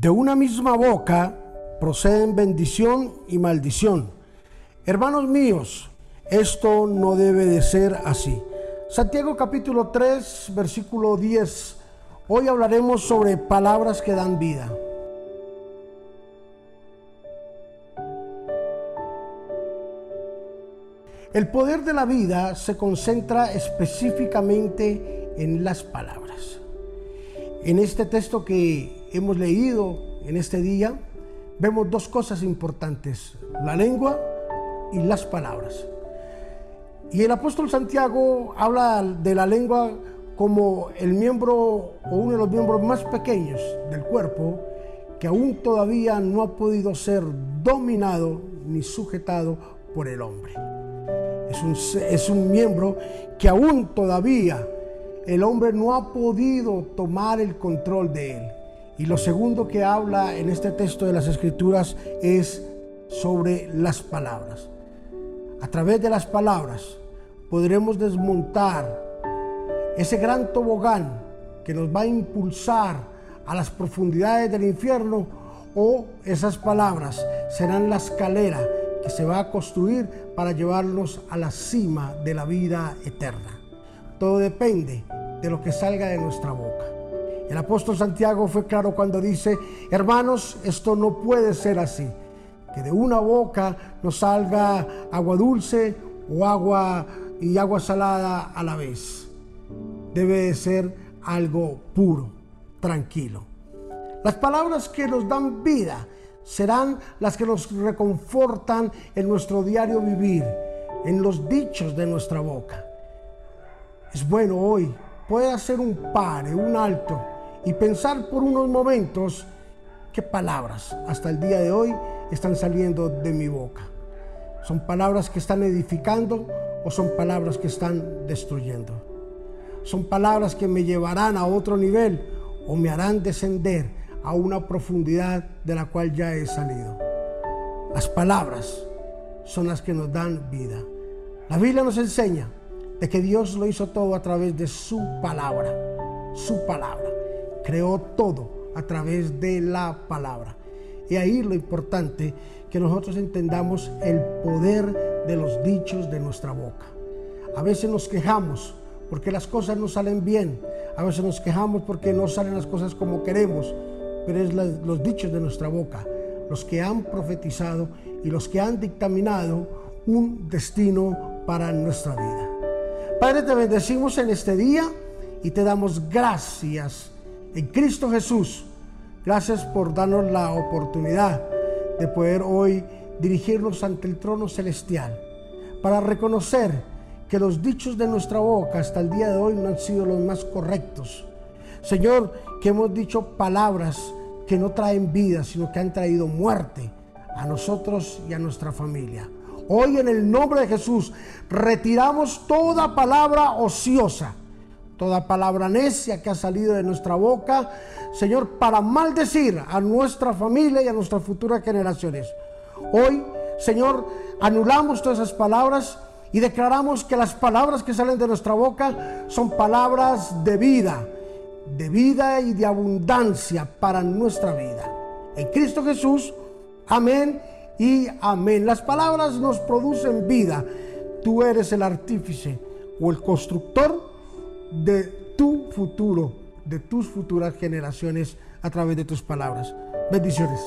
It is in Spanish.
De una misma boca proceden bendición y maldición. Hermanos míos, esto no debe de ser así. Santiago capítulo 3, versículo 10. Hoy hablaremos sobre palabras que dan vida. El poder de la vida se concentra específicamente en las palabras. En este texto que hemos leído en este día, vemos dos cosas importantes, la lengua y las palabras. Y el apóstol Santiago habla de la lengua como el miembro o uno de los miembros más pequeños del cuerpo que aún todavía no ha podido ser dominado ni sujetado por el hombre. Es un, es un miembro que aún todavía el hombre no ha podido tomar el control de él. Y lo segundo que habla en este texto de las escrituras es sobre las palabras. A través de las palabras podremos desmontar ese gran tobogán que nos va a impulsar a las profundidades del infierno o esas palabras serán la escalera que se va a construir para llevarnos a la cima de la vida eterna. Todo depende de lo que salga de nuestra boca. El apóstol Santiago fue claro cuando dice, hermanos, esto no puede ser así, que de una boca nos salga agua dulce o agua y agua salada a la vez. Debe de ser algo puro, tranquilo. Las palabras que nos dan vida serán las que nos reconfortan en nuestro diario vivir, en los dichos de nuestra boca. Es bueno hoy poder hacer un pare, un alto y pensar por unos momentos qué palabras hasta el día de hoy están saliendo de mi boca. ¿Son palabras que están edificando o son palabras que están destruyendo? ¿Son palabras que me llevarán a otro nivel o me harán descender a una profundidad de la cual ya he salido. Las palabras son las que nos dan vida. La Biblia nos enseña de que Dios lo hizo todo a través de su palabra, su palabra. Creó todo a través de la palabra. Y ahí lo importante que nosotros entendamos el poder de los dichos de nuestra boca. A veces nos quejamos porque las cosas no salen bien. A veces nos quejamos porque no salen las cosas como queremos pero es los dichos de nuestra boca, los que han profetizado y los que han dictaminado un destino para nuestra vida. Padre, te bendecimos en este día y te damos gracias en Cristo Jesús. Gracias por darnos la oportunidad de poder hoy dirigirnos ante el trono celestial para reconocer que los dichos de nuestra boca hasta el día de hoy no han sido los más correctos Señor, que hemos dicho palabras que no traen vida, sino que han traído muerte a nosotros y a nuestra familia. Hoy en el nombre de Jesús retiramos toda palabra ociosa, toda palabra necia que ha salido de nuestra boca, Señor, para maldecir a nuestra familia y a nuestras futuras generaciones. Hoy, Señor, anulamos todas esas palabras y declaramos que las palabras que salen de nuestra boca son palabras de vida de vida y de abundancia para nuestra vida. En Cristo Jesús, amén y amén. Las palabras nos producen vida. Tú eres el artífice o el constructor de tu futuro, de tus futuras generaciones a través de tus palabras. Bendiciones.